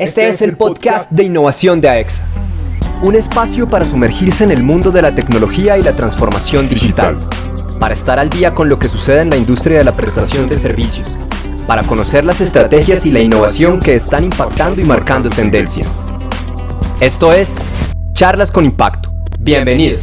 Este es el podcast de innovación de AEXA, un espacio para sumergirse en el mundo de la tecnología y la transformación digital, para estar al día con lo que sucede en la industria de la prestación de servicios, para conocer las estrategias y la innovación que están impactando y marcando tendencia. Esto es Charlas con Impacto. Bienvenidos.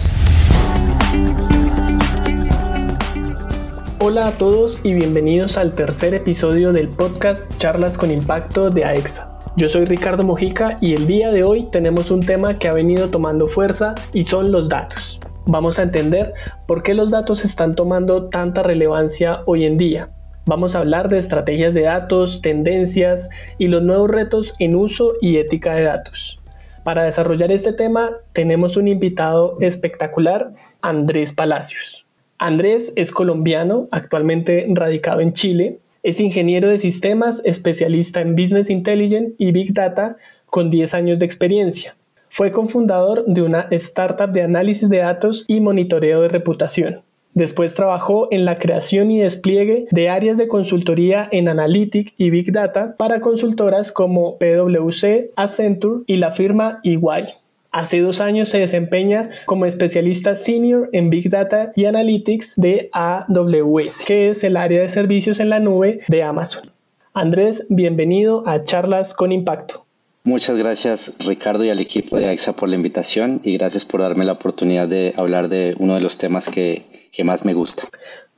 Hola a todos y bienvenidos al tercer episodio del podcast Charlas con Impacto de AEXA. Yo soy Ricardo Mojica y el día de hoy tenemos un tema que ha venido tomando fuerza y son los datos. Vamos a entender por qué los datos están tomando tanta relevancia hoy en día. Vamos a hablar de estrategias de datos, tendencias y los nuevos retos en uso y ética de datos. Para desarrollar este tema tenemos un invitado espectacular, Andrés Palacios. Andrés es colombiano, actualmente radicado en Chile. Es ingeniero de sistemas, especialista en Business Intelligence y Big Data con 10 años de experiencia. Fue cofundador de una startup de análisis de datos y monitoreo de reputación. Después trabajó en la creación y despliegue de áreas de consultoría en Analytics y Big Data para consultoras como PwC, Accenture y la firma EY. Hace dos años se desempeña como especialista senior en Big Data y Analytics de AWS, que es el área de servicios en la nube de Amazon. Andrés, bienvenido a Charlas con Impacto. Muchas gracias Ricardo y al equipo de AXA por la invitación y gracias por darme la oportunidad de hablar de uno de los temas que, que más me gusta.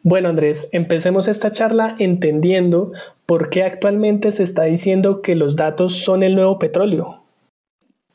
Bueno Andrés, empecemos esta charla entendiendo por qué actualmente se está diciendo que los datos son el nuevo petróleo.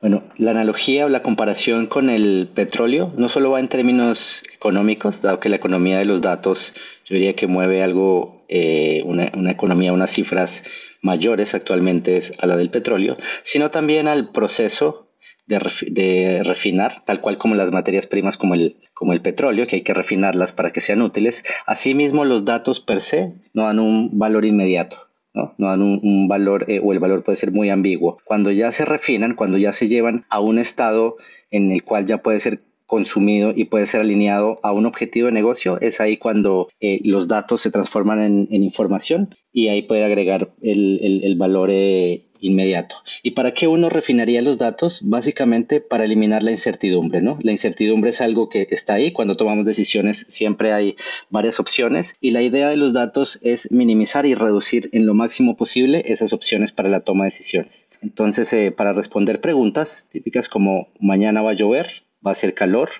Bueno, la analogía o la comparación con el petróleo no solo va en términos económicos, dado que la economía de los datos yo diría que mueve algo, eh, una, economía, unas cifras mayores actualmente a la del petróleo, sino también al proceso de, de, refinar, tal cual como las materias primas como el, como el petróleo, que hay que refinarlas para que sean útiles. Asimismo, los datos per se no dan un valor inmediato. ¿No? dan un, valor eh, o el valor puede ser muy ambiguo. Cuando ya se refinan, cuando ya se llevan a un estado en el cual ya puede ser consumido y puede ser alineado a un objetivo de negocio, es ahí cuando eh, los datos se transforman en, información y ahí puede agregar el, valor eh, inmediato. ¿Y para qué uno refinaría los datos? Básicamente para eliminar la incertidumbre, ¿no? La incertidumbre es algo que está ahí. Cuando tomamos decisiones siempre hay varias opciones y la idea de los datos es minimizar y reducir en lo máximo posible esas opciones para la toma de decisiones. Entonces, eh, para responder preguntas típicas como mañana va a llover, va a ser calor,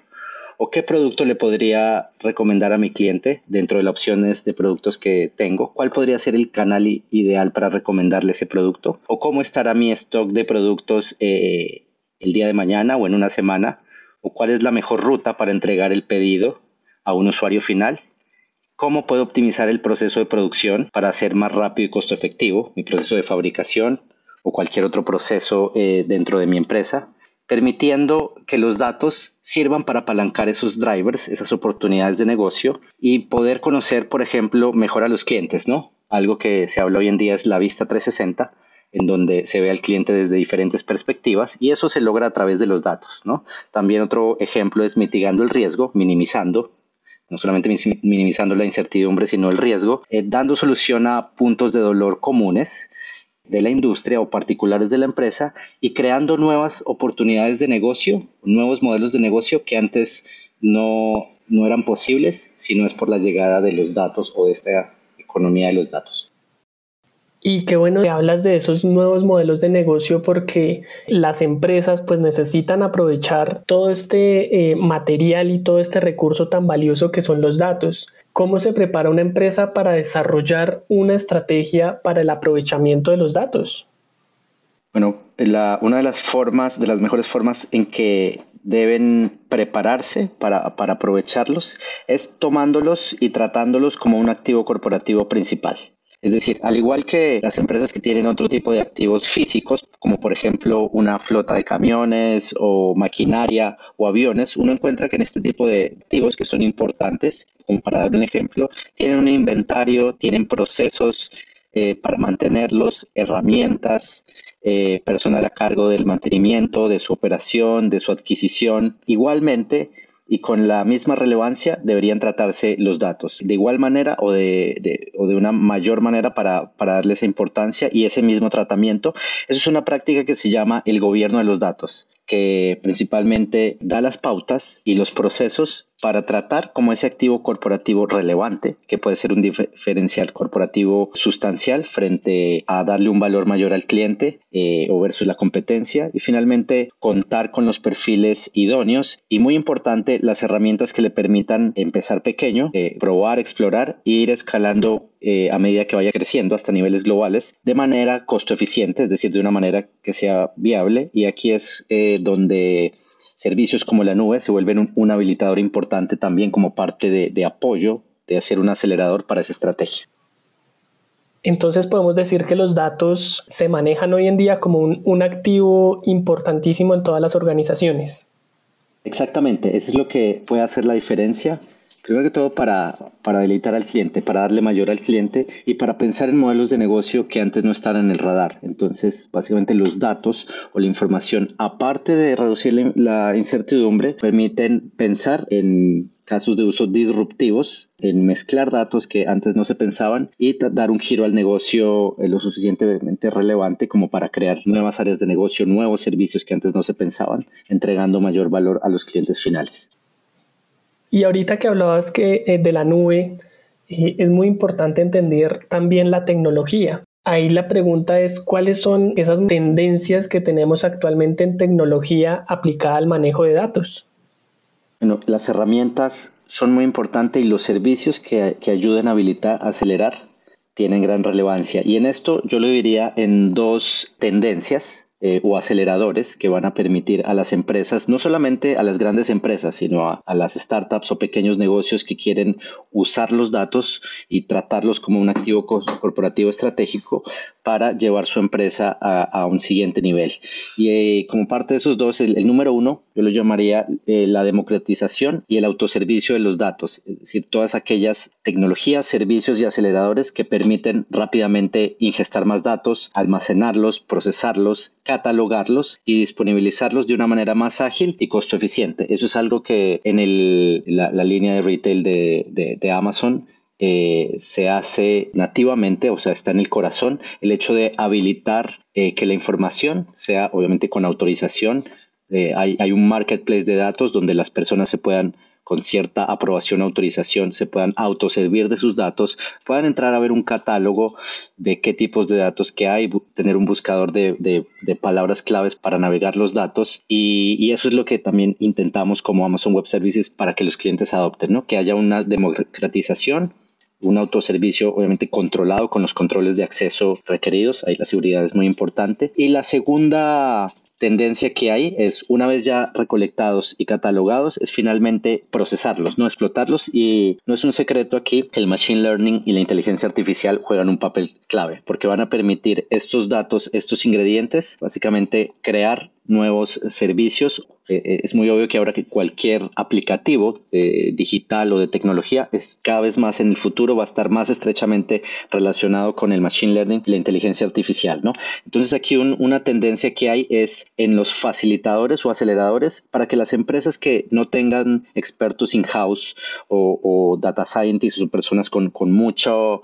o qué producto le podría recomendar a mi cliente dentro de las opciones de productos que tengo, cuál podría ser el canal ideal para recomendarle ese producto, o cómo estará mi stock de productos eh, el día de mañana o en una semana, o cuál es la mejor ruta para entregar el pedido a un usuario final. ¿Cómo puedo optimizar el proceso de producción para hacer más rápido y costo efectivo mi proceso de fabricación o cualquier otro proceso eh, dentro de mi empresa? Permitiendo que los datos sirvan para apalancar esos drivers, esas oportunidades de negocio y poder conocer, por ejemplo, mejor a los clientes, ¿no? Algo que se habla hoy en día es la vista 360, en donde se ve al cliente desde diferentes perspectivas y eso se logra a través de los datos, ¿no? También otro ejemplo es mitigando el riesgo, minimizando no solamente minimizando la incertidumbre, sino el riesgo, eh, dando solución a puntos de dolor comunes de la industria o particulares de la empresa y creando nuevas oportunidades de negocio, nuevos modelos de negocio que antes no, no eran posibles si no es por la llegada de los datos o de esta economía de los datos. Y qué bueno que hablas de esos nuevos modelos de negocio porque las empresas pues necesitan aprovechar todo este eh, material y todo este recurso tan valioso que son los datos. ¿Cómo se prepara una empresa para desarrollar una estrategia para el aprovechamiento de los datos? Bueno, una de las formas, de las mejores formas en que deben prepararse para, para aprovecharlos es tomándolos y tratándolos como un activo corporativo principal. Es decir, al igual que las empresas que tienen otro tipo de activos físicos, como por ejemplo una flota de camiones o maquinaria o aviones, uno encuentra que en este tipo de activos que son importantes, como para dar un ejemplo, tienen un inventario, tienen procesos eh, para mantenerlos, herramientas, eh, personal a cargo del mantenimiento, de su operación, de su adquisición. Igualmente, y con la misma relevancia deberían tratarse los datos, de igual manera o de, o de una mayor manera para, para darle esa importancia y ese mismo tratamiento. Eso es una práctica que se llama el gobierno de los datos que principalmente da las pautas y los procesos para tratar como ese activo corporativo relevante, que puede ser un diferencial corporativo sustancial frente a darle un valor mayor al cliente eh, o versus la competencia. Y finalmente, contar con los perfiles idóneos y muy importante, las herramientas que le permitan empezar pequeño, eh, probar, explorar e ir escalando eh, a medida que vaya creciendo hasta niveles globales de manera costo eficiente, es decir, de una manera que sea viable. Y aquí es donde servicios como la nube se vuelven un, habilitador importante también como parte de, apoyo, de hacer un acelerador para esa estrategia. Entonces podemos decir que los datos se manejan hoy en día como un, activo importantísimo en todas las organizaciones. Exactamente, eso es lo que puede hacer la diferencia Primero que todo para, para deleitar al cliente, para darle mayor al cliente y para pensar en modelos de negocio que antes no estaban en el radar. Entonces, básicamente los datos o la información, aparte de reducir la incertidumbre, permiten pensar en casos de uso disruptivos, en mezclar datos que antes no se pensaban y dar un giro al negocio eh, lo suficientemente relevante como para crear nuevas áreas de negocio, nuevos servicios que antes no se pensaban, entregando mayor valor a los clientes finales. Y ahorita que hablabas que eh, de la nube, eh, es muy importante entender también la tecnología. Ahí la pregunta es cuáles son esas tendencias que tenemos actualmente en tecnología aplicada al manejo de datos. Bueno, las herramientas son muy importantes y los servicios que, que ayuden a habilitar, a acelerar, tienen gran relevancia. Y en esto yo lo diría en dos tendencias eh, o aceleradores que van a permitir a las empresas, no solamente a las grandes empresas, sino a, las startups o pequeños negocios que quieren usar los datos y tratarlos como un activo corporativo estratégico para llevar su empresa a, un siguiente nivel. Y eh, como parte de esos dos, el, número uno, yo lo llamaría eh, la democratización y el autoservicio de los datos, es decir, todas aquellas tecnologías, servicios y aceleradores que permiten rápidamente ingestar más datos, almacenarlos, procesarlos, catalogarlos y disponibilizarlos de una manera más ágil y costo eficiente. Eso es algo que en el, la, línea de retail de, de, Amazon eh, se hace nativamente, o sea, está en el corazón, el hecho de habilitar eh, que la información sea obviamente con autorización. Eh, hay, un marketplace de datos donde las personas se puedan con cierta aprobación autorización se puedan autoservir de sus datos, puedan entrar a ver un catálogo de qué tipos de datos que hay, tener un buscador de, de, palabras claves para navegar los datos y, y, eso es lo que también intentamos como Amazon Web Services para que los clientes adopten, ¿no? que haya una democratización un autoservicio obviamente controlado con los controles de acceso requeridos, ahí la seguridad es muy importante. Y la segunda tendencia que hay es, una vez ya recolectados y catalogados, es finalmente procesarlos, no explotarlos. Y no es un secreto aquí que el Machine Learning y la inteligencia artificial juegan un papel clave, porque van a permitir estos datos, estos ingredientes, básicamente crear nuevos servicios. Eh, eh, es muy obvio que ahora que cualquier aplicativo eh, digital o de tecnología es cada vez más en el futuro va a estar más estrechamente relacionado con el machine learning y la inteligencia artificial, ¿no? Entonces aquí una tendencia que hay es en los facilitadores o aceleradores para que las empresas que no tengan expertos in-house o, data scientists o personas con, con, mucho,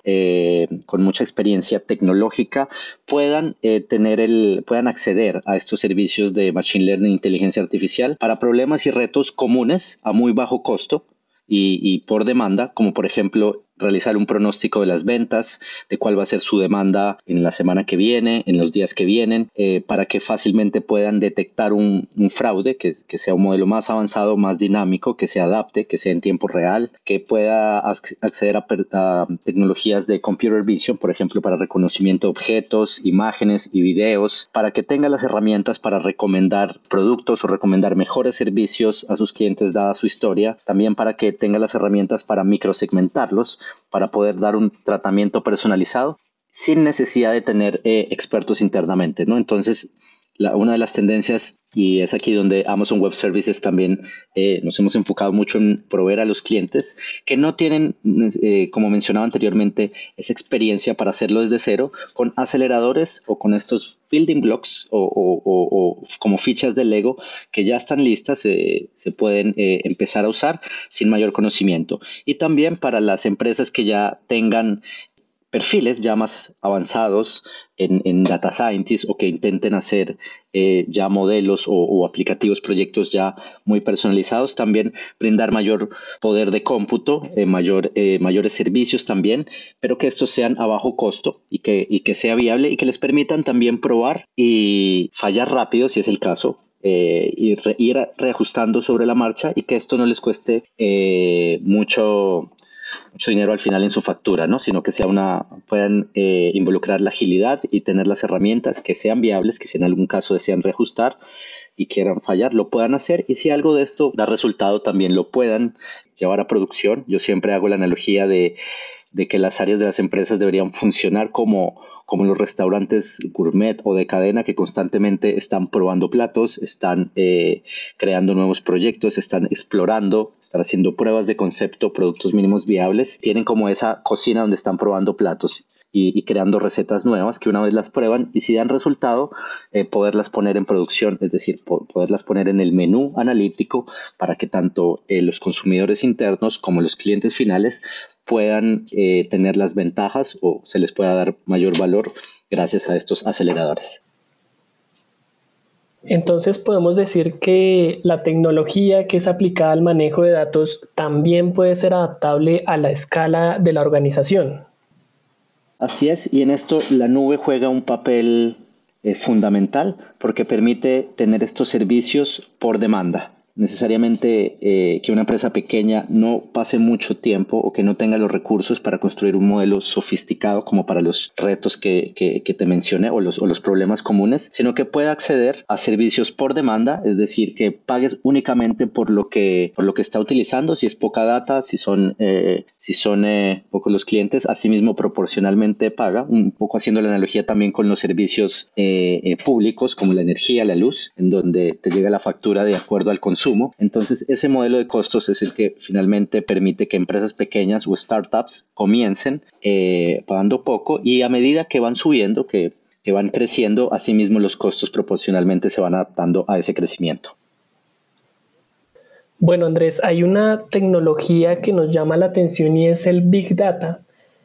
con mucha experiencia tecnológica puedan tener el, puedan acceder a estos servicios de Machine Learning e inteligencia artificial para problemas y retos comunes a muy bajo costo y, y, por demanda, como por ejemplo realizar un pronóstico de las ventas, de cuál va a ser su demanda en la semana que viene, en los días que vienen, eh, para que fácilmente puedan detectar un, fraude, que, sea un modelo más avanzado, más dinámico, que se adapte, que sea en tiempo real, que pueda acceder a, tecnologías de computer vision, por ejemplo, para reconocimiento de objetos, imágenes y videos, para que tenga las herramientas para recomendar productos o recomendar mejores servicios a sus clientes dada su historia, también para que tenga las herramientas para microsegmentarlos para poder dar un tratamiento personalizado sin necesidad de tener eh, expertos internamente, ¿no? Entonces, una de las tendencias Y es aquí donde Amazon Web Services también eh, nos hemos enfocado mucho en proveer a los clientes que no tienen, eh, como mencionaba anteriormente, esa experiencia para hacerlo desde cero con aceleradores o con estos building blocks o, como fichas de Lego que ya están listas, se pueden eh, empezar a usar sin mayor conocimiento. Y también para las empresas que ya tengan perfiles ya más avanzados en, data scientist o que intenten hacer eh, ya modelos o, aplicativos, proyectos ya muy personalizados, también brindar mayor poder de cómputo, eh, mayor, eh, mayores servicios también, pero que estos sean a bajo costo y que, y que sea viable y que les permitan también probar y fallar rápido si es el caso, y ir reajustando sobre la marcha y que esto no les cueste mucho mucho dinero al final en su factura, ¿no? Sino que sea una, puedan eh, involucrar la agilidad y tener las herramientas que sean viables, que si en algún caso desean reajustar y quieran fallar, lo puedan hacer. Y si algo de esto da resultado, también lo puedan llevar a producción. Yo siempre hago la analogía de, que las áreas de las empresas deberían funcionar como como los restaurantes gourmet o de cadena que constantemente están probando platos, están eh, creando nuevos proyectos, están explorando, están haciendo pruebas de concepto, productos mínimos viables, tienen como esa cocina donde están probando platos. Y, creando recetas nuevas que una vez las prueban y si dan resultado, eh, poderlas poner en producción, es decir, poderlas poner en el menú analítico para que tanto eh, los consumidores internos como los clientes finales puedan eh, tener las ventajas o se les pueda dar mayor valor gracias a estos aceleradores. Entonces podemos decir que la tecnología que es aplicada al manejo de datos también puede ser adaptable a la escala de la organización. Así es, y en esto la nube juega un papel eh, fundamental porque permite tener estos servicios por demanda necesariamente eh, que una empresa pequeña no pase mucho tiempo o que no tenga los recursos para construir un modelo sofisticado como para los retos que, que, te mencioné o los, o los, problemas comunes, sino que pueda acceder a servicios por demanda, es decir, que pagues únicamente por lo que, por lo que está utilizando, si es poca data, si son, eh, si son eh, pocos los clientes, asimismo proporcionalmente paga, un poco haciendo la analogía también con los servicios públicos como la energía, la luz, en donde te llega la factura de acuerdo al consumo entonces, ese modelo de costos es el que finalmente permite que empresas pequeñas o startups comiencen eh, pagando poco y a medida que van subiendo, que, que van creciendo, asimismo los costos proporcionalmente se van adaptando a ese crecimiento. Bueno, Andrés, hay una tecnología que nos llama la atención y es el Big Data.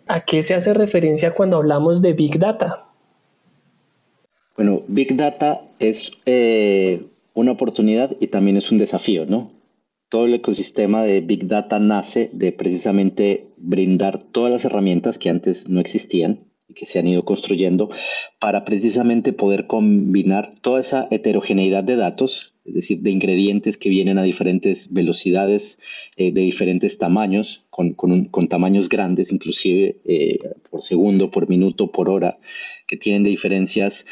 ¿A qué se hace referencia cuando hablamos de Big Data? Bueno, Big Data es eh, una oportunidad y también es un desafío, ¿no? Todo el ecosistema de Big Data nace de precisamente brindar todas las herramientas que antes no existían y que se han ido construyendo para precisamente poder combinar toda esa heterogeneidad de datos, es decir, de ingredientes que vienen a diferentes velocidades, eh, de diferentes tamaños, con, con, tamaños grandes, inclusive eh, por segundo, por minuto, por hora, que tienen diferencias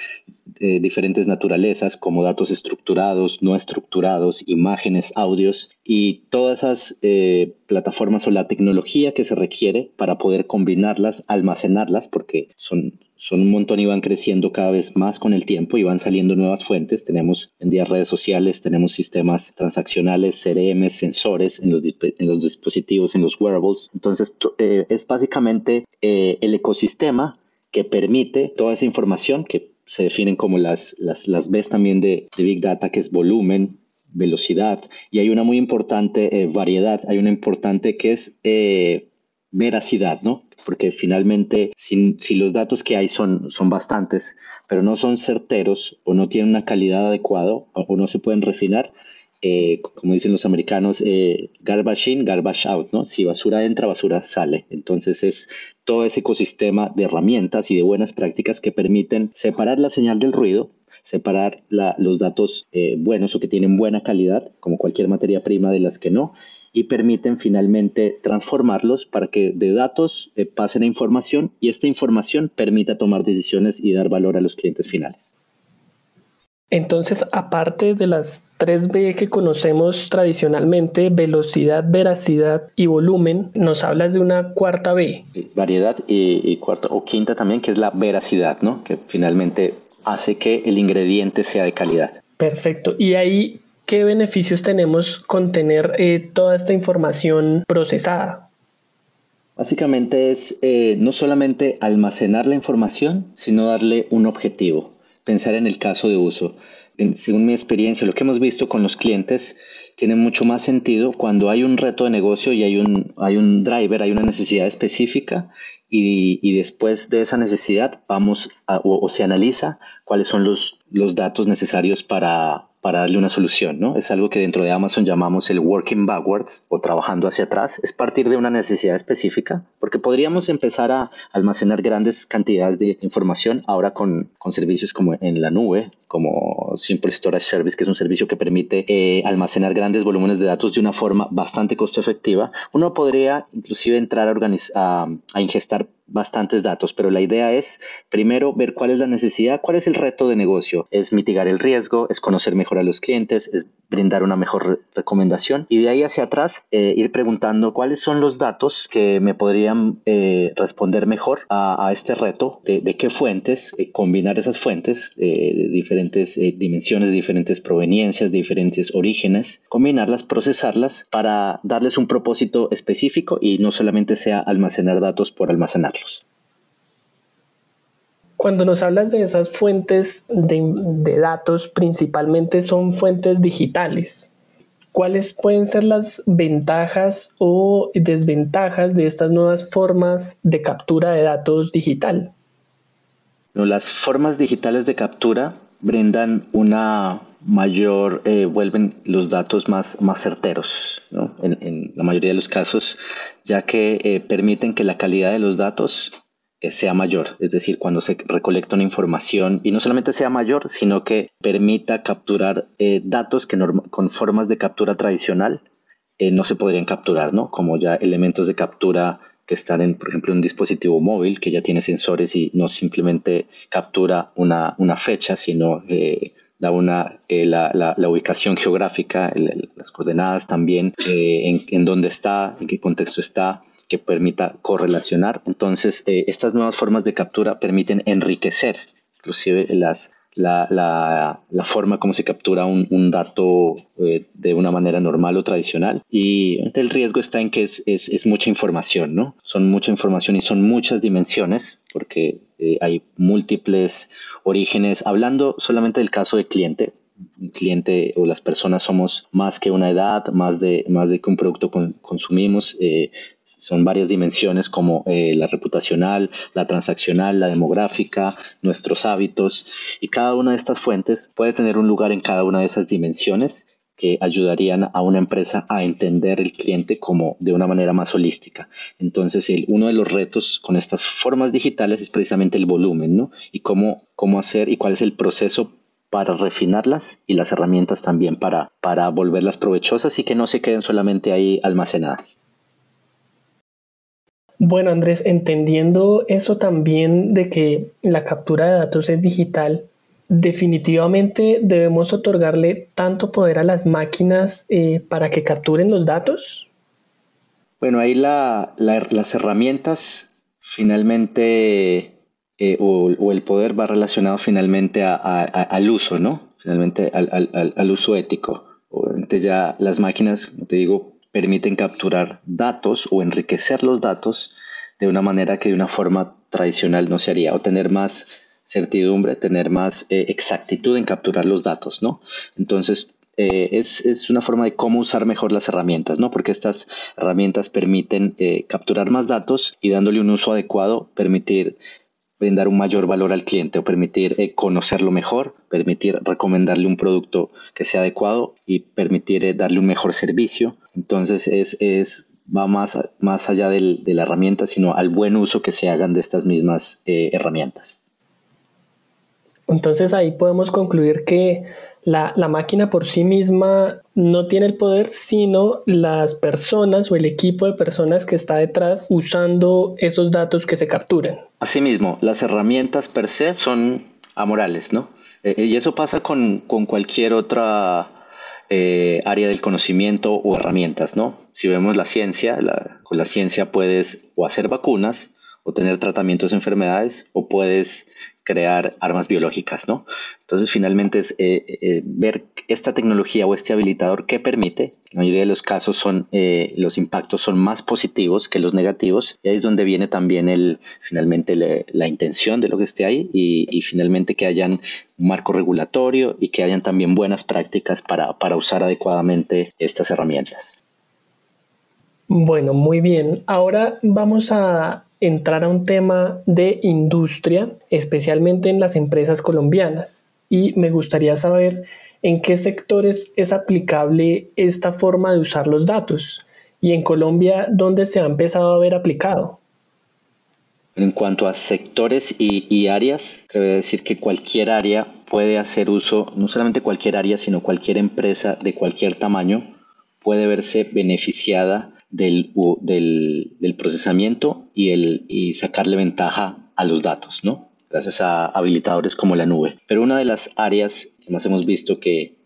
diferentes naturalezas, como datos estructurados, no estructurados, imágenes, audios y todas esas eh, plataformas o la tecnología que se requiere para poder combinarlas, almacenarlas, porque son, son un montón y van creciendo cada vez más con el tiempo y van saliendo nuevas fuentes. Tenemos en día redes sociales, tenemos sistemas transaccionales, CRM, sensores en los, en los dispositivos, en los wearables. Entonces, eh, es básicamente eh, el ecosistema que permite toda esa información que se definen como las, las, las Bs también de, Big Data, que es volumen, velocidad, y hay una muy importante eh, variedad, hay una importante que es eh, veracidad, ¿no? Porque finalmente, si, los datos que hay son, son bastantes, pero no son certeros o no tienen una calidad adecuada o no se pueden refinar, eh, como dicen los americanos, eh, garbage in, garbage out, ¿no? Si basura entra, basura sale. Entonces es todo ese ecosistema de herramientas y de buenas prácticas que permiten separar la señal del ruido, separar los datos eh, buenos o que tienen buena calidad, como cualquier materia prima de las que no, y permiten finalmente transformarlos para que de datos eh, pasen a información y esta información permita tomar decisiones y dar valor a los clientes finales. Entonces, aparte de las 3B que conocemos tradicionalmente, velocidad, veracidad y volumen, nos hablas de una cuarta B. Variedad y, cuarta o quinta también, que es la veracidad, ¿no? Que finalmente hace que el ingrediente sea de calidad. Perfecto. Y ahí, ¿qué beneficios tenemos con tener eh, toda esta información procesada? Básicamente es eh, no solamente almacenar la información, sino darle un objetivo, pensar en el caso de uso. según mi experiencia, lo que hemos visto con los clientes tiene mucho más sentido cuando hay un reto de negocio y hay un, hay un driver, hay una necesidad específica y, y después de esa necesidad vamos a, o, se analiza cuáles son los, los datos necesarios para, para darle una solución, ¿no? Es algo que dentro de Amazon llamamos el working backwards o trabajando hacia atrás. Es partir de una necesidad específica, porque podríamos empezar a almacenar grandes cantidades de información ahora con, con servicios como en la nube, como Simple Storage Service, que es un servicio que permite eh, almacenar grandes volúmenes de datos de una forma bastante costo efectiva. Uno podría inclusive entrar a, a, a ingestar bastantes datos, pero la idea es primero ver cuál es la necesidad, cuál es el reto de negocio, es mitigar el riesgo, es conocer mejor a los clientes, es brindar una mejor recomendación y de ahí hacia atrás eh, ir preguntando cuáles son los datos que me podrían eh, responder mejor a, este reto, de, qué fuentes, eh, combinar esas fuentes de diferentes dimensiones, de diferentes proveniencias, de diferentes orígenes, combinarlas, procesarlas para darles un propósito específico y no solamente sea almacenar datos por almacenarlos. Cuando nos hablas de esas fuentes de, datos, principalmente son fuentes digitales. ¿Cuáles pueden ser las ventajas o desventajas de estas nuevas formas de captura de datos digital? Las formas digitales de captura brindan una mayor, eh, vuelven los datos más, más certeros, en, la mayoría de los casos, ya que eh, permiten que la calidad de los datos sea mayor, es decir, cuando se recolecta una información y no solamente sea mayor, sino que permita capturar eh, datos que con formas de captura tradicional eh, no se podrían capturar, ¿no? Como ya elementos de captura que están en, por ejemplo, un dispositivo móvil que ya tiene sensores y no simplemente captura una, fecha, sino da una, la, la, ubicación geográfica, las coordenadas también, en dónde está, en qué contexto está, que permita correlacionar. Entonces, eh, estas nuevas formas de captura permiten enriquecer inclusive las, la, la, la forma como se captura un, un dato eh, de una manera normal o tradicional. Y el riesgo está en que es, es, es, mucha información, ¿no? Son mucha información y son muchas dimensiones porque eh, hay múltiples orígenes. Hablando solamente del caso de cliente, cliente o las personas somos más que una edad, más de, más de que un producto consumimos. Eh, son varias dimensiones como eh, la reputacional, la transaccional, la demográfica, nuestros hábitos y cada una de estas fuentes puede tener un lugar en cada una de esas dimensiones que ayudarían a una empresa a entender el cliente como de una manera más holística. Entonces, el, uno de los retos con estas formas digitales es precisamente el volumen, ¿no? Y cómo, cómo hacer y cuál es el proceso para refinarlas y las herramientas también para, para volverlas provechosas y que no se queden solamente ahí almacenadas. Bueno, Andrés, entendiendo eso también de que la captura de datos es digital, definitivamente debemos otorgarle tanto poder a las máquinas eh, para que capturen los datos. Bueno, ahí la, las herramientas finalmente eh, o, el poder va relacionado finalmente al uso, ¿no? Finalmente al, uso ético. Obviamente ya las máquinas, como te digo, permiten capturar datos o enriquecer los datos de una manera que de una forma tradicional no se haría, o tener más certidumbre, tener más eh, exactitud en capturar los datos, ¿no? Entonces, eh, es, una forma de cómo usar mejor las herramientas, ¿no? Porque estas herramientas permiten capturar más datos y dándole un uso adecuado, permitir brindar un mayor valor al cliente o permitir eh, conocerlo mejor, permitir recomendarle un producto que sea adecuado y permitir eh, darle un mejor servicio. Entonces es, es va más, más allá del, de la herramienta, sino al buen uso que se hagan de estas mismas eh, herramientas. Entonces ahí podemos concluir que la, máquina por sí misma no tiene el poder, sino las personas o el equipo de personas que está detrás usando esos datos que se capturan. Asimismo, las herramientas per se son amorales, ¿no? Eh, eh, y eso pasa con, cualquier otra eh, área del conocimiento o herramientas, ¿no? Si vemos la ciencia, con la ciencia puedes o hacer vacunas o tener tratamientos de enfermedades o puedes crear armas biológicas, ¿no? Entonces, finalmente es eh, eh, ver esta tecnología o este habilitador que permite, en la mayoría de los casos son, eh, los impactos son más positivos que los negativos, y ahí es donde viene también el, finalmente la intención de lo que esté ahí y, finalmente que hayan un marco regulatorio y que hayan también buenas prácticas para, para usar adecuadamente estas herramientas. Bueno, muy bien. Ahora vamos a entrar a un tema de industria, especialmente en las empresas colombianas. Y me gustaría saber en qué sectores es aplicable esta forma de usar los datos y en Colombia dónde se ha empezado a ver aplicado. En cuanto a sectores y, áreas, quiero decir que cualquier área puede hacer uso, no solamente cualquier área, sino cualquier empresa de cualquier tamaño puede verse beneficiada del, del, procesamiento y, el, y sacarle ventaja a los datos, ¿no? Gracias a habilitadores como la nube. Pero una de las áreas que más hemos visto que,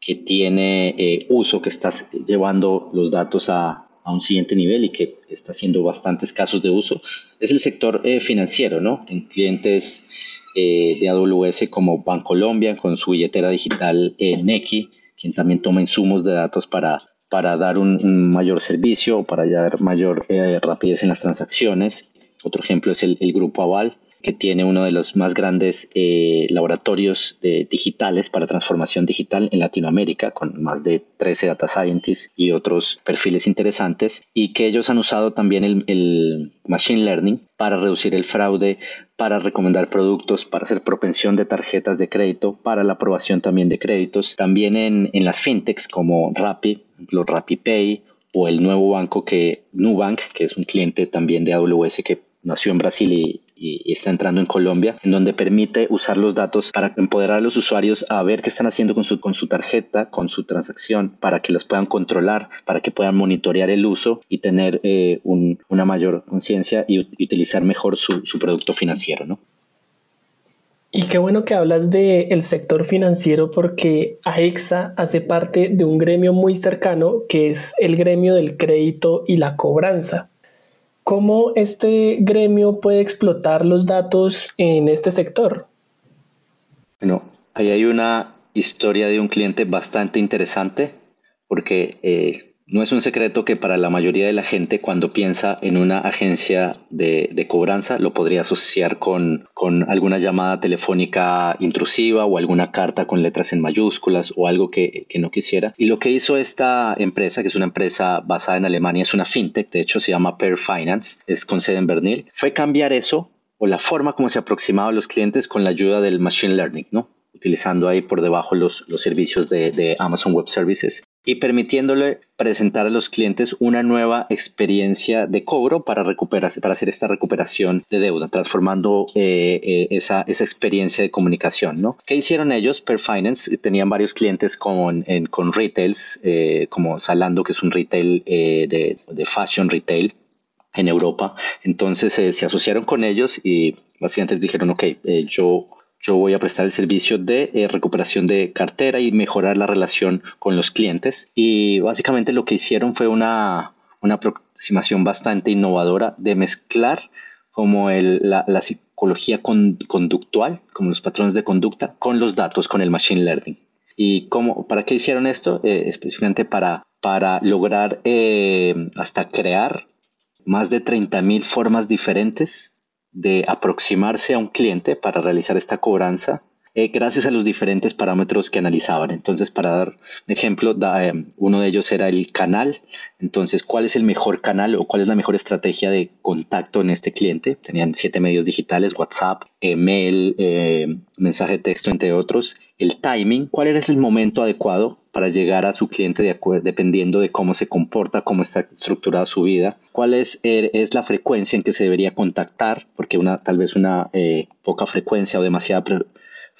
que tiene eh, uso, que está llevando los datos a, a, un siguiente nivel y que está haciendo bastantes casos de uso, es el sector eh, financiero, ¿no? En clientes eh, de AWS como Bancolombia con su billetera digital Neki, quien también toma insumos de datos para para dar un, mayor servicio o para dar mayor eh, rapidez en las transacciones. Otro ejemplo es el, grupo Aval, que tiene uno de los más grandes eh, laboratorios digitales para transformación digital en Latinoamérica, con más de 13 data scientists y otros perfiles interesantes, y que ellos han usado también el, machine learning para reducir el fraude, para recomendar productos, para hacer propensión de tarjetas de crédito, para la aprobación también de créditos, también en, las fintechs como Rappi, los RappiPay o el nuevo banco que Nubank, que es un cliente también de AWS que nació en Brasil y, está entrando en Colombia, en donde permite usar los datos para empoderar a los usuarios a ver qué están haciendo con su, con su tarjeta, con su transacción, para que los puedan controlar, para que puedan monitorear el uso y tener eh, una mayor conciencia y, utilizar mejor su, producto financiero, ¿no? Y qué bueno que hablas del sector financiero porque AEXA hace parte de un gremio muy cercano que es el gremio del crédito y la cobranza. ¿Cómo este gremio puede explotar los datos en este sector? Bueno, ahí hay una historia de un cliente bastante interesante porque eh, no es un secreto que para la mayoría de la gente cuando piensa en una agencia de, cobranza lo podría asociar con, alguna llamada telefónica intrusiva o alguna carta con letras en mayúsculas o algo que, no quisiera. Y lo que hizo esta empresa, que es una empresa basada en Alemania, es una fintech, de hecho se llama Pair Finance, es con sede en Bernil, fue cambiar eso o la forma como se aproximaba a los clientes con la ayuda del Machine Learning, ¿no? utilizando ahí por debajo los, servicios de, Amazon Web Services y permitiéndole presentar a los clientes una nueva experiencia de cobro para, recuperarse, para hacer esta recuperación de deuda, transformando eh, eh, esa, esa, experiencia de comunicación. ¿no? ¿Qué hicieron ellos? Per Finance tenían varios clientes con, en, con retails, eh, como Zalando, que es un retail de, de fashion retail, en Europa. Entonces se asociaron con ellos y básicamente les dijeron, ok, yo yo voy a prestar el servicio de eh, recuperación de cartera y mejorar la relación con los clientes. Y básicamente lo que hicieron fue una, aproximación bastante innovadora de mezclar como la, psicología conductual, como los patrones de conducta, con los datos, con el machine learning. ¿Y cómo, para qué hicieron esto? Eh, específicamente para, para lograr eh, hasta crear más de 30.000 formas diferentes de aproximarse a un cliente para realizar esta cobranza eh, gracias a los diferentes parámetros que analizaban. Entonces, para dar ejemplo, eh, uno de ellos era el canal. Entonces, ¿cuál es el mejor canal o cuál es la mejor estrategia de contacto en este cliente? Tenían siete medios digitales, WhatsApp, email, eh, mensaje de texto, entre otros. El timing, ¿cuál era el momento adecuado para llegar a su cliente de dependiendo de cómo se comporta, cómo está estructurada su vida? ¿Cuál es, es la frecuencia en que se debería contactar? Porque una, tal vez una poca frecuencia o demasiada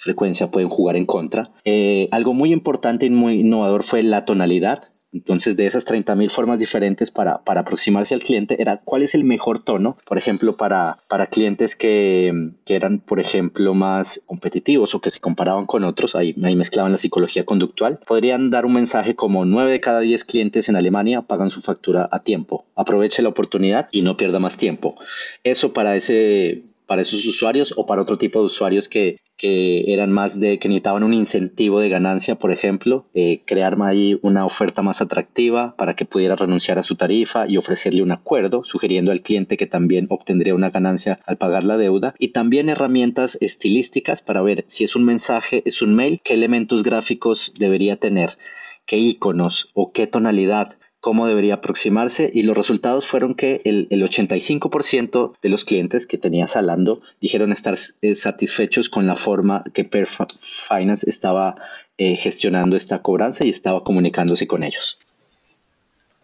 frecuencia pueden jugar en contra. Eh, algo muy importante y muy innovador fue la tonalidad. Entonces, de esas 30.000 formas diferentes para, para, aproximarse al cliente, era cuál es el mejor tono, por ejemplo, para, para clientes que, que, eran, por ejemplo, más competitivos o que se comparaban con otros, ahí, ahí mezclaban la psicología conductual, podrían dar un mensaje como 9 de cada 10 clientes en Alemania pagan su factura a tiempo. Aproveche la oportunidad y no pierda más tiempo. Eso para ese para esos usuarios o para otro tipo de usuarios que, que eran más de que necesitaban un incentivo de ganancia, por ejemplo, eh, crear ahí una oferta más atractiva para que pudiera renunciar a su tarifa y ofrecerle un acuerdo, sugiriendo al cliente que también obtendría una ganancia al pagar la deuda. Y también herramientas estilísticas para ver si es un mensaje, es un mail, qué elementos gráficos debería tener, qué iconos o qué tonalidad cómo debería aproximarse y los resultados fueron que el, 85% de los clientes que tenía Salando dijeron estar eh, satisfechos con la forma que Finance estaba eh, gestionando esta cobranza y estaba comunicándose con ellos.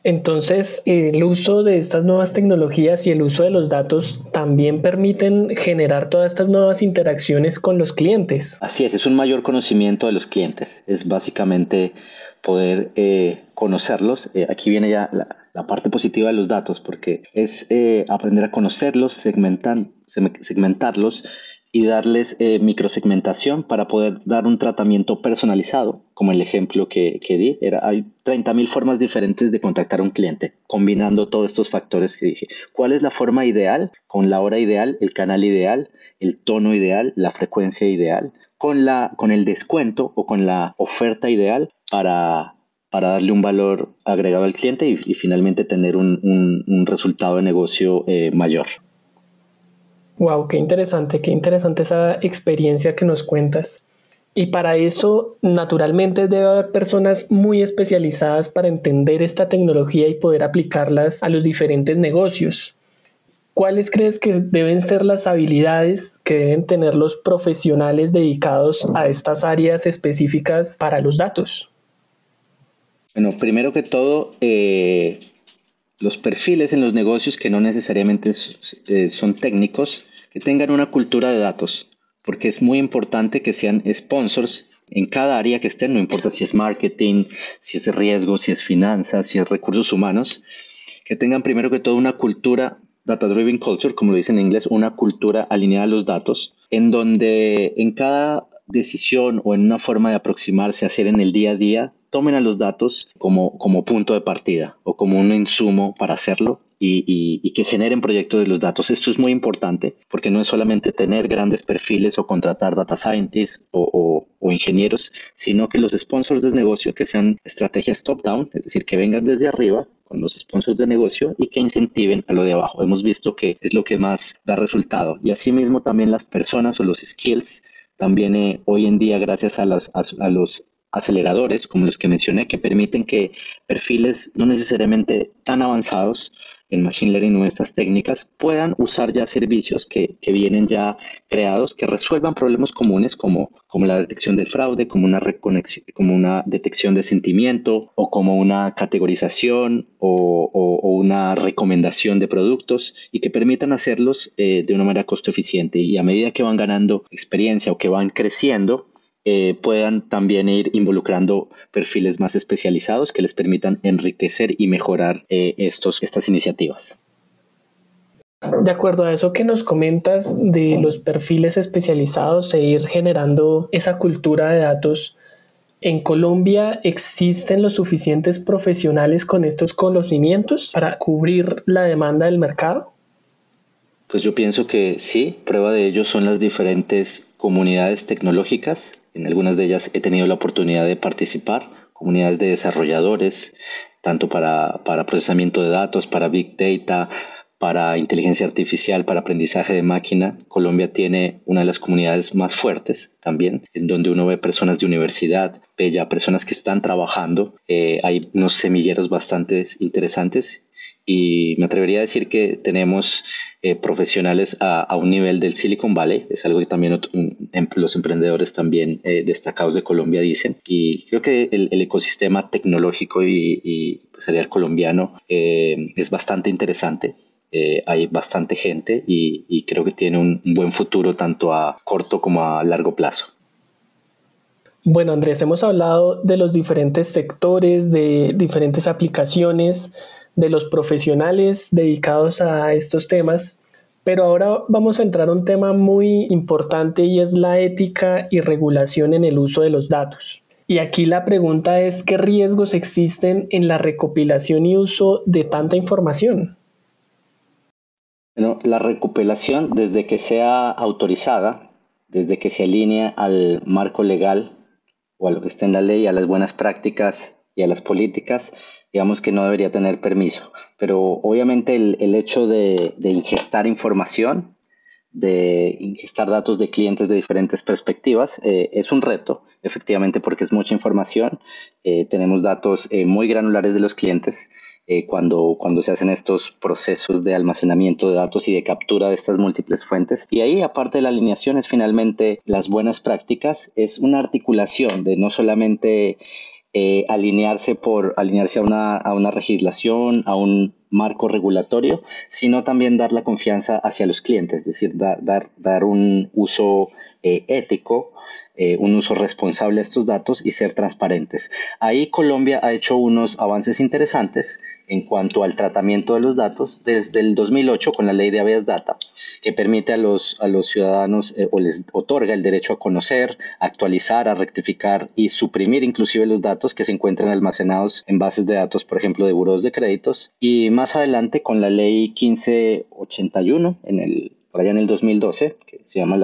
Entonces, el uso de estas nuevas tecnologías y el uso de los datos también permiten generar todas estas nuevas interacciones con los clientes. Así es, es un mayor conocimiento de los clientes. Es básicamente poder eh, conocerlos. Eh, aquí viene ya la, parte positiva de los datos, porque es eh, aprender a conocerlos, segmentan, segmentarlos y darles microsegmentación para poder dar un tratamiento personalizado, como el ejemplo que, que di. Era, hay 30.000 formas diferentes de contactar a un cliente, combinando todos estos factores que dije. ¿Cuál es la forma ideal? Con la hora ideal, el canal ideal, el tono ideal, la frecuencia ideal, con, la, con el descuento o con la oferta ideal para, darle un valor agregado al cliente y, finalmente tener un, resultado de negocio eh, mayor. Wow, qué interesante, qué interesante esa experiencia que nos cuentas. Y para eso, naturalmente, debe haber personas muy especializadas para entender esta tecnología y poder aplicarlas a los diferentes negocios. ¿Cuáles crees que deben ser las habilidades que deben tener los profesionales dedicados a estas áreas específicas para los datos? Bueno, primero que todo, eh, los perfiles en los negocios que no necesariamente eh, son técnicos, que tengan una cultura de datos, porque es muy importante que sean sponsors en cada área que estén, no importa si es marketing, si es riesgo, si es finanzas, si es recursos humanos, que tengan primero que todo una cultura data driven culture, como lo dice en inglés, una cultura alineada a los datos, en donde en cada decisión o en una forma de aproximarse a hacer en el día a día, tomen a los datos como, como punto de partida o como un insumo para hacerlo y, que generen proyectos de los datos. Esto es muy importante porque no es solamente tener grandes perfiles o contratar data scientists o, o ingenieros, sino que los sponsors de negocio que sean estrategias top-down, es decir, que vengan desde arriba con los sponsors de negocio y que incentiven a lo de abajo. Hemos visto que es lo que más da resultado. Y asimismo también las personas o los skills también eh, hoy en día, gracias a, los a, los aceleradores, como los que mencioné, que permiten que perfiles no necesariamente tan avanzados en Machine Learning o estas técnicas puedan usar ya servicios que, vienen ya creados que resuelvan problemas comunes como, como la detección del fraude, como una, como una detección de sentimiento o como una categorización o, una recomendación de productos y que permitan hacerlos eh, de una manera costo eficiente. Y a medida que van ganando experiencia o que van creciendo, eh, puedan también ir involucrando perfiles más especializados que les permitan enriquecer y mejorar eh, estos, estas iniciativas. De acuerdo a eso que nos comentas de los perfiles especializados e ir generando esa cultura de datos, ¿en Colombia existen los suficientes profesionales con estos conocimientos para cubrir la demanda del mercado? Pues yo pienso que sí, prueba de ello son las diferentes comunidades tecnológicas. En algunas de ellas he tenido la oportunidad de participar, comunidades de desarrolladores, tanto para, para procesamiento de datos, para big data, para inteligencia artificial, para aprendizaje de máquina. Colombia tiene una de las comunidades más fuertes también, en donde uno ve personas de universidad, ve personas que están trabajando. Eh, hay unos semilleros bastante interesantes y me atrevería a decir que tenemos eh, profesionales a, un nivel del Silicon Valley, es algo que también em, los emprendedores también eh, destacados de Colombia dicen, y creo que el, ecosistema tecnológico y, empresarial colombiano eh, es bastante interesante. hay bastante gente y, y creo que tiene un buen futuro tanto a corto como a largo plazo. Bueno, Andrés, hemos hablado de los diferentes sectores, de diferentes aplicaciones, de los profesionales dedicados a estos temas, pero ahora vamos a entrar a un tema muy importante y es la ética y regulación en el uso de los datos. Y aquí la pregunta es qué riesgos existen en la recopilación y uso de tanta información. Bueno, la recopilación, desde que sea autorizada, desde que se alinea al marco legal o a lo que está en la ley, a las buenas prácticas y a las políticas, digamos que no debería tener permiso. Pero obviamente el, hecho de, de, ingestar información, de ingestar datos de clientes de diferentes perspectivas, eh, es un reto, efectivamente, porque es mucha información. Eh, tenemos datos eh, muy granulares de los clientes. cuando, cuando se hacen estos procesos de almacenamiento de datos y de captura de estas múltiples fuentes. Y ahí, aparte de la alineación, es finalmente las buenas prácticas, es una articulación de no solamente eh, alinearse por alinearse a una, a una legislación, a un marco regulatorio, sino también dar la confianza hacia los clientes, es decir, dar, dar un uso eh, ético eh, un uso responsable de estos datos y ser transparentes. Ahí Colombia ha hecho unos avances interesantes en cuanto al tratamiento de los datos desde el 2008 con la ley de habeas data, que permite a los, a los ciudadanos eh, o les otorga el derecho a conocer, actualizar, a rectificar y suprimir inclusive los datos que se encuentran almacenados en bases de datos, por ejemplo, de buros de créditos. Y más adelante con la ley 1581 en el allá en el 2012, que se llama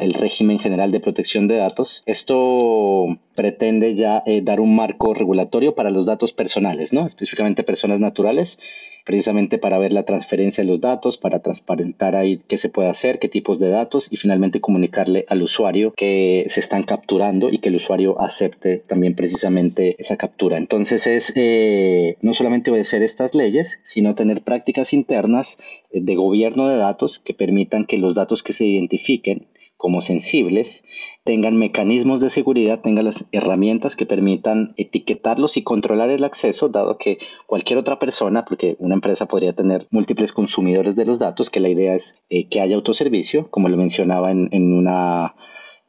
el régimen general de protección de datos. Esto pretende ya eh, dar un marco regulatorio para los datos personales, ¿no? específicamente personas naturales, precisamente para ver la transferencia de los datos, para transparentar ahí qué se puede hacer, qué tipos de datos y finalmente comunicarle al usuario que se están capturando y que el usuario acepte también precisamente esa captura. Entonces es eh, no solamente obedecer estas leyes, sino tener prácticas internas eh, de gobierno de datos que permitan que los datos que se identifiquen como sensibles tengan mecanismos de seguridad, tengan las herramientas que permitan etiquetarlos y controlar el acceso, dado que cualquier otra persona, porque una empresa podría tener múltiples consumidores de los datos, que la idea es eh, que haya autoservicio, como lo mencionaba en, una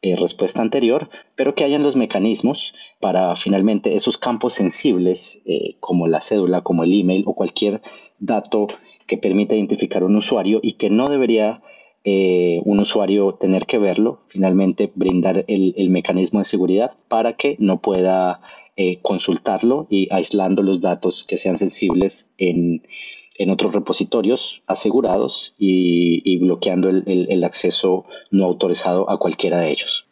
eh, respuesta anterior, pero que hayan los mecanismos para finalmente esos campos sensibles, eh, como la cédula, como el email o cualquier dato que permita identificar a un usuario y que no debería eh, un usuario tener que verlo, finalmente brindar el, mecanismo de seguridad para que no pueda eh, consultarlo y aislando los datos que sean sensibles en, otros repositorios asegurados y, bloqueando el acceso no autorizado a cualquiera de ellos.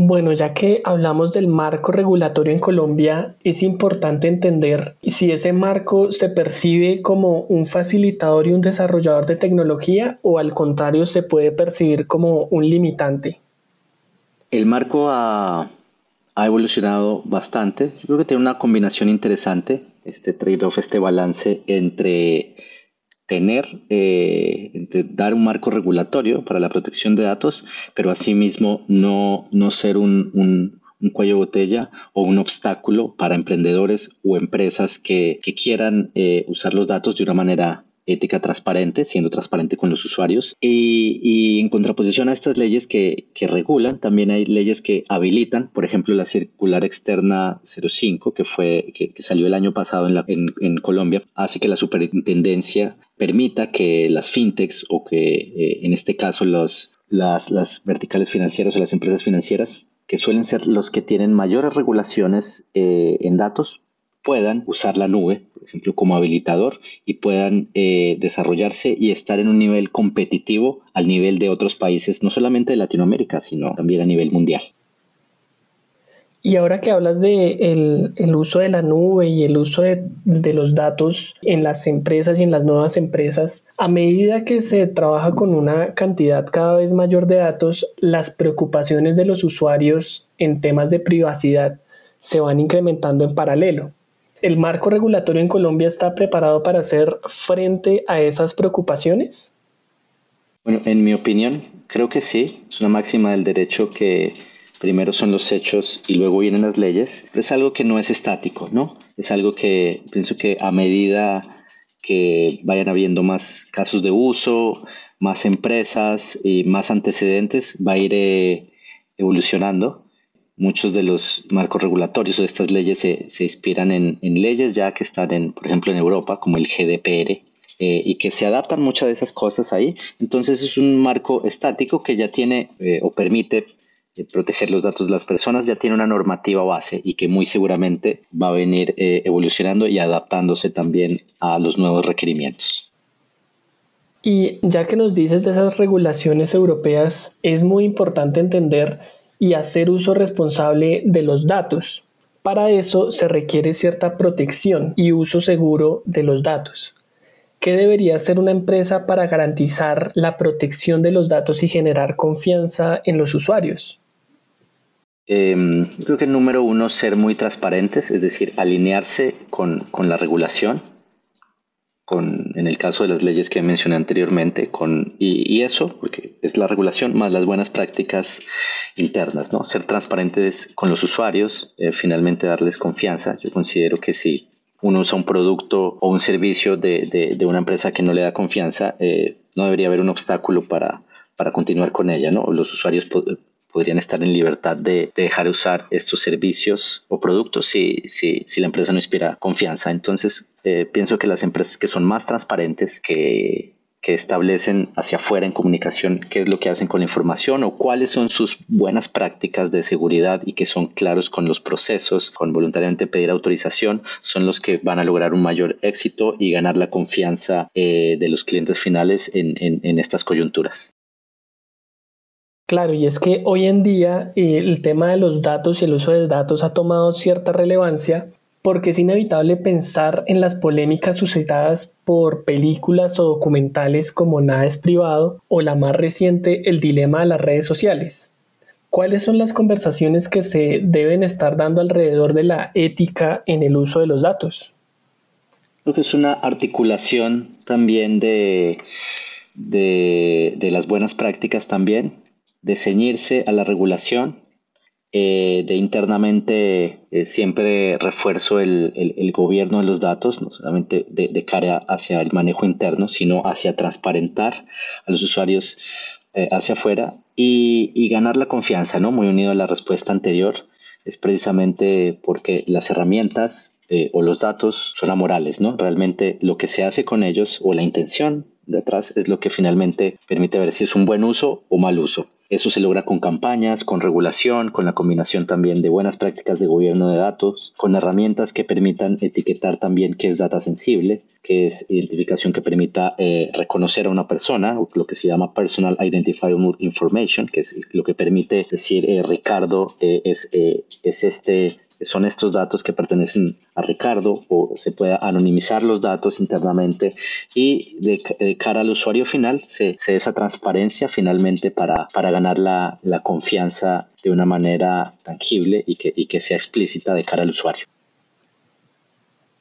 Bueno, ya que hablamos del marco regulatorio en Colombia, es importante entender si ese marco se percibe como un facilitador y un desarrollador de tecnología o al contrario se puede percibir como un limitante. El marco ha, evolucionado bastante. Yo creo que tiene una combinación interesante, este trade-off, este balance entre tener, eh, dar un marco regulatorio para la protección de datos, pero asimismo no, no ser un, un, cuello de botella o un obstáculo para emprendedores o empresas que, que quieran eh, usar los datos de una manera ética transparente, siendo transparente con los usuarios. Y, en contraposición a estas leyes que, regulan, también hay leyes que habilitan, por ejemplo, la circular externa 05, que, fue, que, salió el año pasado en, Colombia, hace que la superintendencia permita que las fintechs o que eh, en este caso los, las, las verticales financieras o las empresas financieras que suelen ser los que tienen mayores regulaciones eh, en datos, puedan usar la nube, por ejemplo, como habilitador y puedan eh, desarrollarse y estar en un nivel competitivo al nivel de otros países, no solamente de Latinoamérica, sino también a nivel mundial. Y ahora que hablas de el, uso de la nube y el uso de, de, los datos en las empresas y en las nuevas empresas, a medida que se trabaja con una cantidad cada vez mayor de datos, las preocupaciones de los usuarios en temas de privacidad se van incrementando en paralelo. ¿El marco regulatorio en Colombia está preparado para hacer frente a esas preocupaciones? Bueno, en mi opinión, creo que sí. Es una máxima del derecho que primero son los hechos y luego vienen las leyes. Pero es algo que no es estático, ¿no? Es algo que pienso que a medida que vayan habiendo más casos de uso, más empresas y más antecedentes, va a ir eh, evolucionando muchos de los marcos regulatorios de estas leyes se, se inspiran en, en, leyes ya que están, en, por ejemplo, en Europa, como el GDPR, eh, y que se adaptan muchas de esas cosas ahí. Entonces es un marco estático que ya tiene eh, o permite eh, proteger los datos de las personas, ya tiene una normativa base y que muy seguramente va a venir evolucionando y adaptándose también a los nuevos requerimientos. Y ya que nos dices de esas regulaciones europeas, es muy importante entender y hacer uso responsable de los datos. Para eso se requiere cierta protección y uso seguro de los datos. ¿Qué debería hacer una empresa para garantizar la protección de los datos y generar confianza en los usuarios? Em, creo que número uno, ser muy transparentes, es decir, alinearse con, la regulación, con, en el caso de las leyes que mencioné anteriormente, con, y, eso, porque es la regulación más las buenas prácticas internas, ¿no? Ser transparentes con los usuarios, eh, finalmente darles confianza. Yo considero que si uno usa un producto o un servicio de, una empresa que no le da confianza, eh, no debería haber un obstáculo para, para continuar con ella, ¿no? Los usuarios podrían estar en libertad de, dejar de usar estos servicios o productos si, si, si la empresa no inspira confianza. Entonces, eh, pienso que las empresas que son más transparentes, que, establecen hacia afuera en comunicación qué es lo que hacen con la información o cuáles son sus buenas prácticas de seguridad y que son claros con los procesos, con voluntariamente pedir autorización, son los que van a lograr un mayor éxito y ganar la confianza eh, de los clientes finales en estas coyunturas. Claro, y es que hoy en día eh, el tema de los datos y el uso de datos ha tomado cierta relevancia porque es inevitable pensar en las polémicas suscitadas por películas o documentales como Nada es privado o la más reciente El dilema de las redes sociales. ¿Cuáles son las conversaciones que se deben estar dando alrededor de la ética en el uso de los datos? Creo que es una articulación también de, de las buenas prácticas también de ceñirse a la regulación, eh, de internamente eh, siempre refuerzo el, gobierno de los datos, no solamente de, cara hacia el manejo interno, sino hacia transparentar a los usuarios eh, hacia afuera y, ganar la confianza, ¿no? Muy unido a la respuesta anterior, es precisamente porque las herramientas o los datos son amorales, ¿no? Realmente lo que se hace con ellos o la intención detrás es lo que finalmente permite ver si es un buen uso o mal uso. Eso se logra con campañas, con regulación, con la combinación también de buenas prácticas de gobierno de datos, con herramientas que permitan etiquetar también qué es data sensible, que es identificación que permita eh, reconocer a una persona, lo que se llama Personal Identifiable Information, que es lo que permite decir eh, Ricardo eh, es, es este son estos datos que pertenecen a Ricardo o se pueda anonimizar los datos internamente y de, cara al usuario final se, se esa transparencia finalmente para, para ganar la, la, confianza de una manera tangible y que, y que sea explícita de cara al usuario.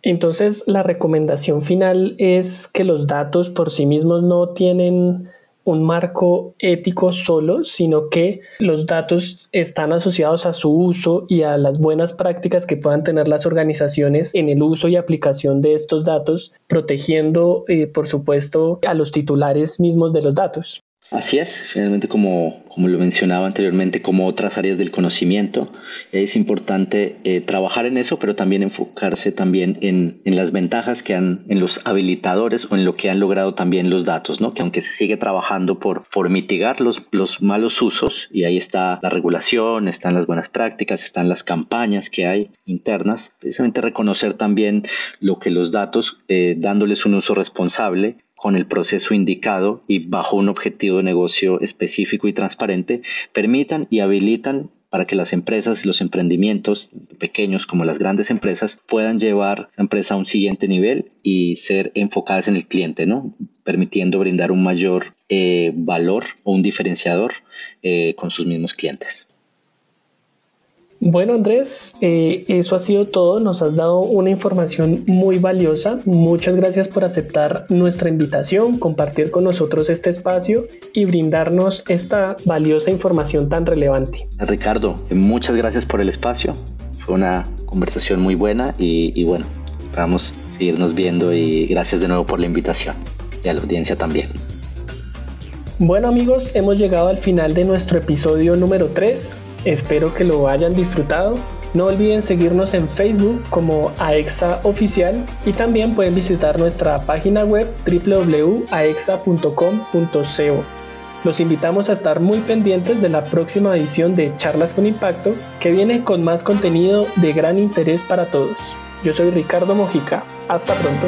Entonces la recomendación final es que los datos por sí mismos no tienen un marco ético solo, sino que los datos están asociados a su uso y a las buenas prácticas que puedan tener las organizaciones en el uso y aplicación de estos datos, protegiendo, eh, por supuesto, a los titulares mismos de los datos. Así es, finalmente como, como lo mencionaba anteriormente, como otras áreas del conocimiento, es importante eh, trabajar en eso, pero también enfocarse también en, en, las ventajas que han, en los habilitadores o en lo que han logrado también los datos, ¿no? Que aunque se sigue trabajando por, por mitigar los, los malos usos, y ahí está la regulación, están las buenas prácticas, están las campañas que hay internas, precisamente reconocer también lo que los datos, eh, dándoles un uso responsable, con el proceso indicado y bajo un objetivo de negocio específico y transparente, permitan y habilitan para que las empresas y los emprendimientos pequeños como las grandes empresas puedan llevar la empresa a un siguiente nivel y ser enfocadas en el cliente, ¿no? Permitiendo brindar un mayor eh, valor o un diferenciador eh, con sus mismos clientes. Bueno Andrés, eh, eso ha sido todo, nos has dado una información muy valiosa, muchas gracias por aceptar nuestra invitación, compartir con nosotros este espacio y brindarnos esta valiosa información tan relevante. Ricardo, muchas gracias por el espacio, fue una conversación muy buena y, y bueno, vamos a seguirnos viendo y gracias de nuevo por la invitación y a la audiencia también. Bueno amigos, hemos llegado al final de nuestro episodio número 3. Espero que lo hayan disfrutado. No olviden seguirnos en Facebook como AEXA Oficial y también pueden visitar nuestra página web www.aexa.com.co. Los invitamos a estar muy pendientes de la próxima edición de Charlas con Impacto que viene con más contenido de gran interés para todos. Yo soy Ricardo Mojica. Hasta pronto.